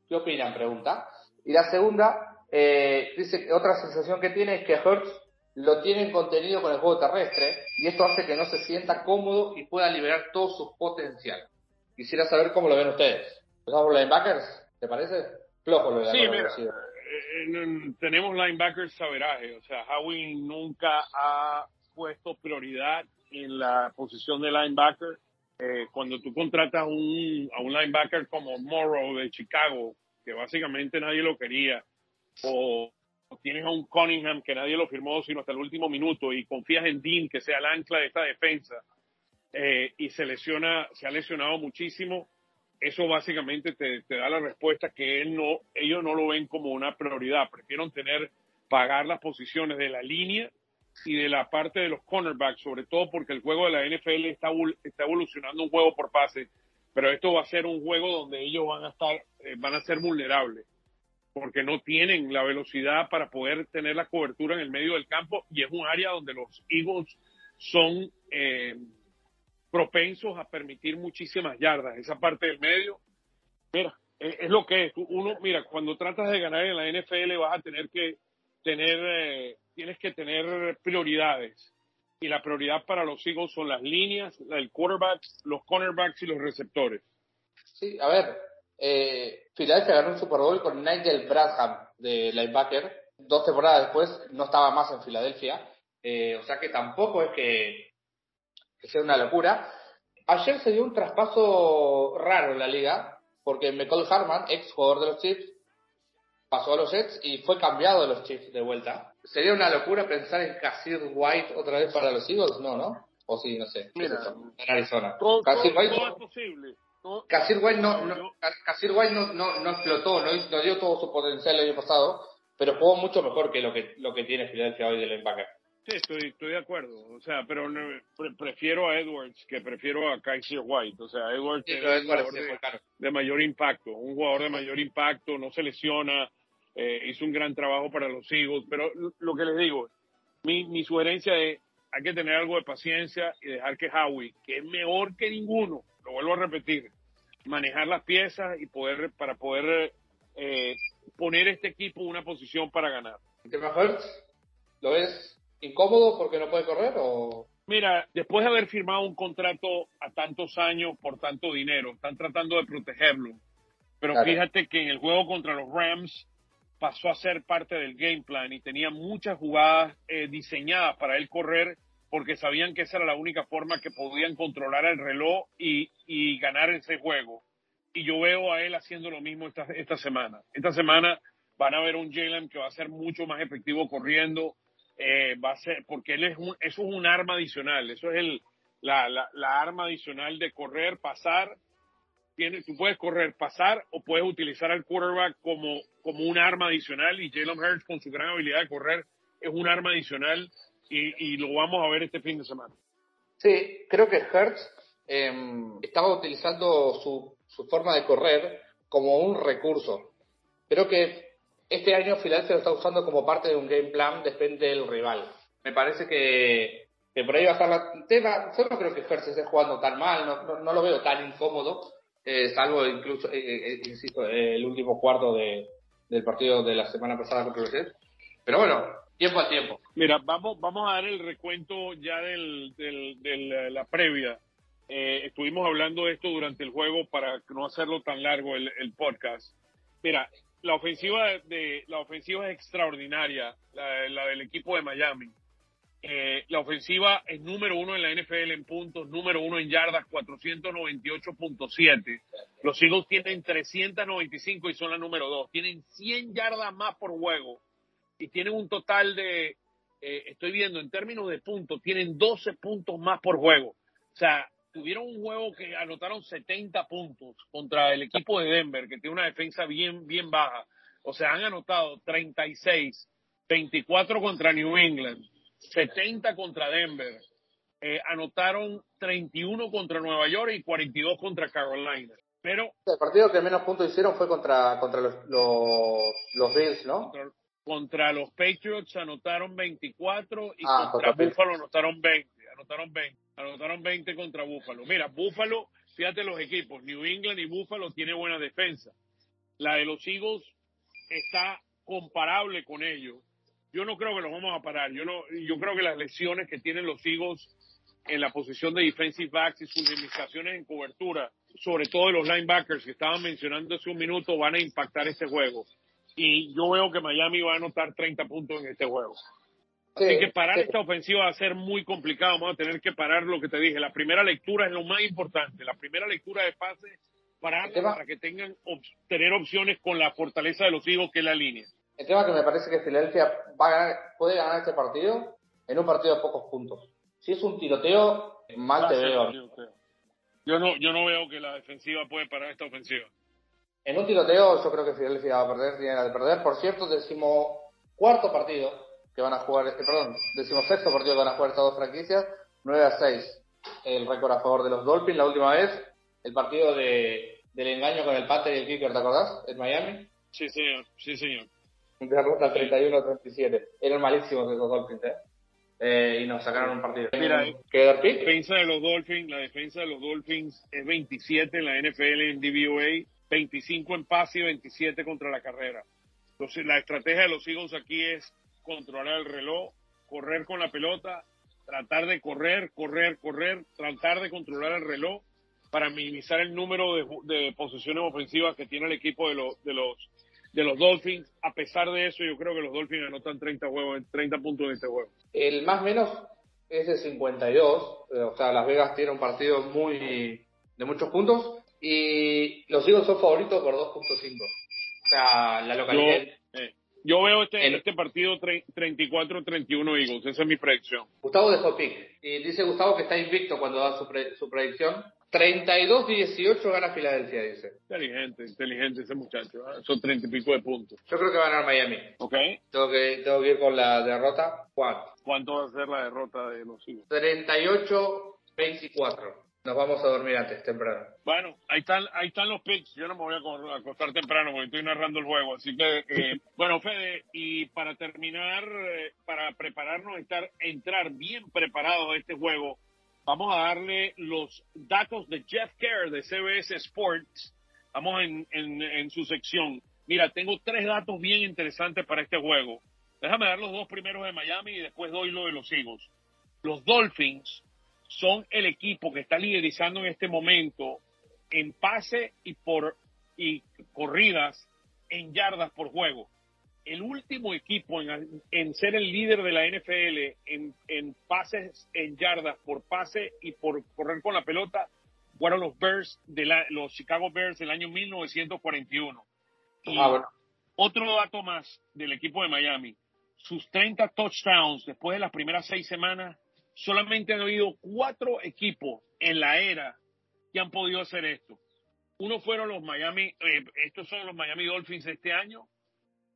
¿Qué opinan? Pregunta. Y la segunda, eh, dice otra sensación que tiene es que Hertz lo tiene contenido con el juego terrestre y esto hace que no se sienta cómodo y pueda liberar todo su potencial. Quisiera saber cómo lo ven ustedes. ¿Empezamos por linebackers? ¿Te parece? Flojo lo de Sí, mira, eh, eh, tenemos linebackers saberaje, o sea, Howie nunca ha puesto prioridad en la posición de linebacker. Eh, cuando tú contratas un, a un linebacker como Morrow de Chicago, que básicamente nadie lo quería, o tienes a un Cunningham que nadie lo firmó sino hasta el último minuto y confías en Dean que sea el ancla de esta defensa eh, y se lesiona, se ha lesionado muchísimo, eso básicamente te, te da la respuesta que él no, ellos no lo ven como una prioridad, prefieren tener, pagar las posiciones de la línea y de la parte de los cornerbacks, sobre todo porque el juego de la NFL está, está evolucionando un juego por pase, pero esto va a ser un juego donde ellos van a estar, eh, van a ser vulnerables, porque no tienen la velocidad para poder tener la cobertura en el medio del campo y es un área donde los Eagles son eh, propensos a permitir muchísimas yardas. Esa parte del medio, mira, es, es lo que es. Uno, mira, cuando tratas de ganar en la NFL vas a tener que tener, eh, tienes que tener prioridades. Y la prioridad para los Eagles son las líneas, el quarterback, los cornerbacks y los receptores. Sí, a ver, eh, Filadelfia ganó un Super Bowl con Nigel Bradham de linebacker. Dos temporadas después no estaba más en Filadelfia. Eh, o sea que tampoco es que, que sea una locura. Ayer se dio un traspaso raro en la liga, porque McCall Harman, ex jugador de los Chiefs, pasó a los Jets y fue cambiado de los Chiefs de vuelta. ¿Sería una locura pensar en Casir White otra vez para los Eagles? No, ¿no? O sí, no sé. Mira, en Arizona. Todo- White todo es posible. Todo- Casir White no, No, White no, no, no explotó, no, no dio todo su potencial el año pasado, pero jugó mucho mejor que lo que, lo que tiene Filadelfia hoy de linebacker. Sí, estoy, estoy de acuerdo. O sea, pero pre- prefiero a Edwards que prefiero a Kaiser White. O sea, Edwards Sí, es un de, de mayor impacto, un jugador de mayor impacto, no se lesiona, eh, hizo un gran trabajo para los Eagles. Pero lo que les digo, mi, mi sugerencia es hay que tener algo de paciencia y dejar que Howie, que es mejor que ninguno, lo vuelvo a repetir, manejar las piezas y poder para poder eh, poner este equipo en una posición para ganar. ¿Lo ves incómodo porque no puede correr o...? Mira, después de haber firmado un contrato a tantos años por tanto dinero, están tratando de protegerlo. Pero Claro. fíjate que en el juego contra los Rams pasó a ser parte del game plan y tenía muchas jugadas eh, diseñadas para él correr porque sabían que esa era la única forma que podían controlar el reloj y, y ganar ese juego. Y yo veo a él haciendo lo mismo esta, esta semana. Esta semana van a ver un Jalen que va a ser mucho más efectivo corriendo, eh, va a ser, porque él es un, eso es un arma adicional, eso es el, la, la, la arma adicional de correr, pasar, tiene, tú puedes correr, pasar o puedes utilizar al quarterback como, como un arma adicional y Jalen Hurts con su gran habilidad de correr es un arma adicional y, y lo vamos a ver este fin de semana. Sí, creo que Hertz em, estaba utilizando su, su forma de correr como un recurso. Creo que este año Filadelfia lo está usando como parte de un game plan, depende del rival. Me parece que, que por ahí va a estar la tema. Yo no creo que Hertz esté jugando tan mal, no, no, no lo veo tan incómodo, eh, salvo incluso, eh, eh, insisto, eh, el último cuarto de, del partido de la semana pasada contra Jets. Pero bueno, tiempo al tiempo. Mira, vamos, vamos a dar el recuento ya del, de la previa. Eh, estuvimos hablando de esto durante el juego para no hacerlo tan largo el, podcast. Mira, la ofensiva de, la ofensiva es extraordinaria, la, la del equipo de Miami. Eh, la ofensiva es número uno en la NFL en puntos, número uno en yardas, 498.7. Los Eagles tienen 395 y son la número dos. Tienen 100 yardas más por juego y tienen un total de, eh, estoy viendo en términos de puntos, tienen 12 puntos más por juego. O sea, tuvieron un juego que anotaron 70 puntos contra el equipo de Denver, que tiene una defensa bien, bien baja. O sea, han anotado 36, 24 contra New England, 70 contra Denver. Eh, anotaron 31 contra Nueva York y 42 contra Carolina. Pero El partido que menos puntos hicieron fue contra, contra los, los, los Bills, ¿no? contra, contra los Patriots anotaron 24 y Ah, contra Buffalo anotaron 20. Anotaron 20. Anotaron 20 contra Buffalo. Mira, Buffalo, fíjate los equipos, New England y Buffalo tiene buena defensa. La de los Eagles está comparable con ellos. Yo no creo que los vamos a parar. Yo no, yo creo que las lesiones que tienen los Eagles en la posición de defensive backs y sus limitaciones en cobertura, sobre todo de los linebackers que estaban mencionando hace un minuto, van a impactar este juego. Y yo veo que Miami va a anotar 30 puntos en este juego. Así Sí, que parar sí. esta ofensiva va a ser muy complicado. Vamos a tener que parar lo que te dije. La primera lectura es lo más importante. La primera lectura de pase, para que tengan op- tener opciones con la fortaleza de los hijos que es la línea. El tema que me parece que Filadelfia va a ganar, puede ganar este partido en un partido de pocos puntos. Si es un tiroteo, mal Va te veo. Yo no, yo no veo que la defensiva puede parar esta ofensiva. En un tiroteo yo creo que Filadelfia va a perder, tiene la de perder. Por cierto, decimo cuarto partido que van a jugar, eh, perdón, decimosexto partido que van a jugar estas dos franquicias, 9 a 6. El récord a favor de los Dolphins la última vez, el partido de, del engaño con el Panther y el Kicker, ¿te acordás? En Miami. Sí, señor. Sí, señor. Derrota 31 a 37. Eran malísimos esos Dolphins, ¿eh? Eh, y nos sacaron un partido. Mira, eh, ¿Quedar La pick? defensa de los Dolphins, la defensa de los Dolphins es 27 en la NFL en DVOA, 25 en pase y 27 contra la carrera. Entonces, la estrategia de los Eagles aquí es controlar el reloj, correr con la pelota, tratar de correr, correr, correr, tratar de controlar el reloj para minimizar el número de, de posesiones ofensivas que tiene el equipo de los, de los de los Dolphins. A pesar de eso, yo creo que los Dolphins anotan 30 juegos, 30 puntos en este juego. El más menos es de 52. eh, O sea, Las Vegas tiene un partido muy de muchos puntos. Y los Eagles son favoritos por 2.5. O sea, la localidad. Yo, eh, Yo veo este, El- este partido tre- 34-31 Eagles. Esa es mi predicción. Gustavo dejó pick. Y dice Gustavo que está invicto cuando da su, pre- su predicción. 32-18 gana Filadelfia, dice. Inteligente, inteligente ese muchacho. ¿eh? Son 30 y pico de puntos. Yo creo que va a ganar Miami. ¿Ok? Tengo que, tengo que ir con la derrota. Juan. ¿Cuánto va a ser la derrota de los Eagles? 38-24. Nos vamos a dormir antes, temprano. Bueno, ahí están, ahí están los picks. Yo no me voy a co- a acostar temprano porque estoy narrando el juego. Así que, eh, *laughs* bueno, Fede, y para terminar, eh, para prepararnos, estar, entrar bien preparados a este juego, vamos a darle los datos de Jeff Kerr de CBS Sports. Vamos en, en, en su sección. Mira, tengo tres datos bien interesantes para este juego. Déjame dar los dos primeros de Miami y después doy lo de los Eagles. Los Dolphins son el equipo que está liderizando en este momento en pase y por y corridas en yardas por juego. El último equipo en, en ser el líder de la NFL en, en pases en yardas por pase y por correr con la pelota fueron los Bears de la, los Chicago Bears del año 1941. Y Ah, bueno. otro dato más del equipo de Miami. Sus 30 touchdowns después de las primeras seis semanas, solamente han habido cuatro equipos en la era que han podido hacer esto. Uno fueron los Miami, eh, estos son los Miami Dolphins este año,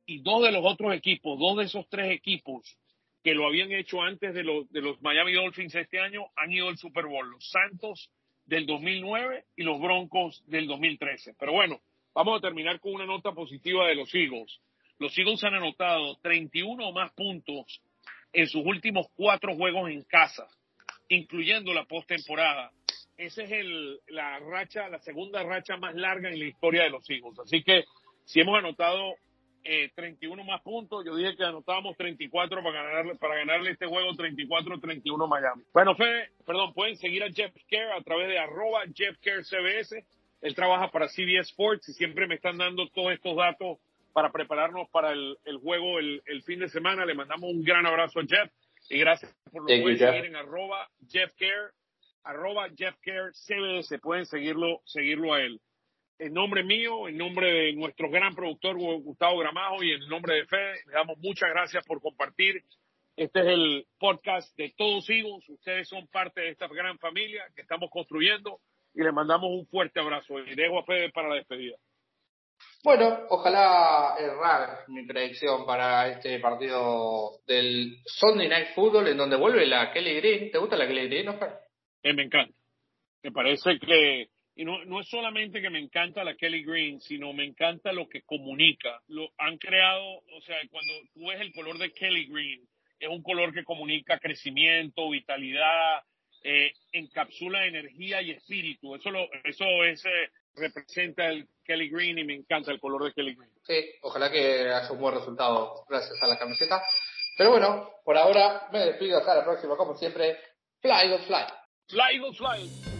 y dos de los otros equipos, dos de esos tres equipos que lo habían hecho antes de los, de los Miami Dolphins este año, han ido al Super Bowl. Los Santos del 2009 y los Broncos del 2013. Pero bueno, vamos a terminar con una nota positiva de los Eagles. Los Eagles han anotado 31 o más puntos en sus últimos cuatro juegos en casa, incluyendo la postemporada. Esa es el, la racha, la segunda racha más larga en la historia de los Eagles. Así que si hemos anotado eh, 31 más puntos, yo dije que anotábamos 34 para ganarle, para ganarle este juego 34-31 Miami. Bueno, Fede, perdón, pueden seguir a Jeff Kerr a través de arroba Jeff Kerr CBS. Él trabaja para CBS Sports y siempre me están dando todos estos datos para prepararnos para el, el juego el, el fin de semana. Le mandamos un gran abrazo a Jeff y gracias por lo you, pueden seguir en arroba Jeff Care, arroba Jeff Care CBS. Pueden seguirlo, seguirlo a él. En nombre mío, en nombre de nuestro gran productor Gustavo Gramajo y en nombre de Fede, le damos muchas gracias por compartir. Este es el podcast de Todos Eagles. Ustedes son parte de esta gran familia que estamos construyendo y les mandamos un fuerte abrazo. Y dejo a Fede para la despedida. Bueno, ojalá errar mi predicción para este partido del Sunday Night Football en donde vuelve la Kelly Green. ¿Te gusta la Kelly Green, Oscar? Eh, me encanta. Me parece que, y no, no es solamente que me encanta la Kelly Green, sino me encanta lo que comunica. Lo han creado, o sea, cuando tú ves el color de Kelly Green, es un color que comunica crecimiento, vitalidad, eh, encapsula energía y espíritu. Eso lo, eso es, eh, representa el Kelly Green y me encanta el color de Kelly Green. Sí, ojalá que haya un buen resultado gracias a la camiseta. Pero bueno, por ahora me despido hasta la próxima, como siempre. Fly, go fly. Fly, Eagles, fly.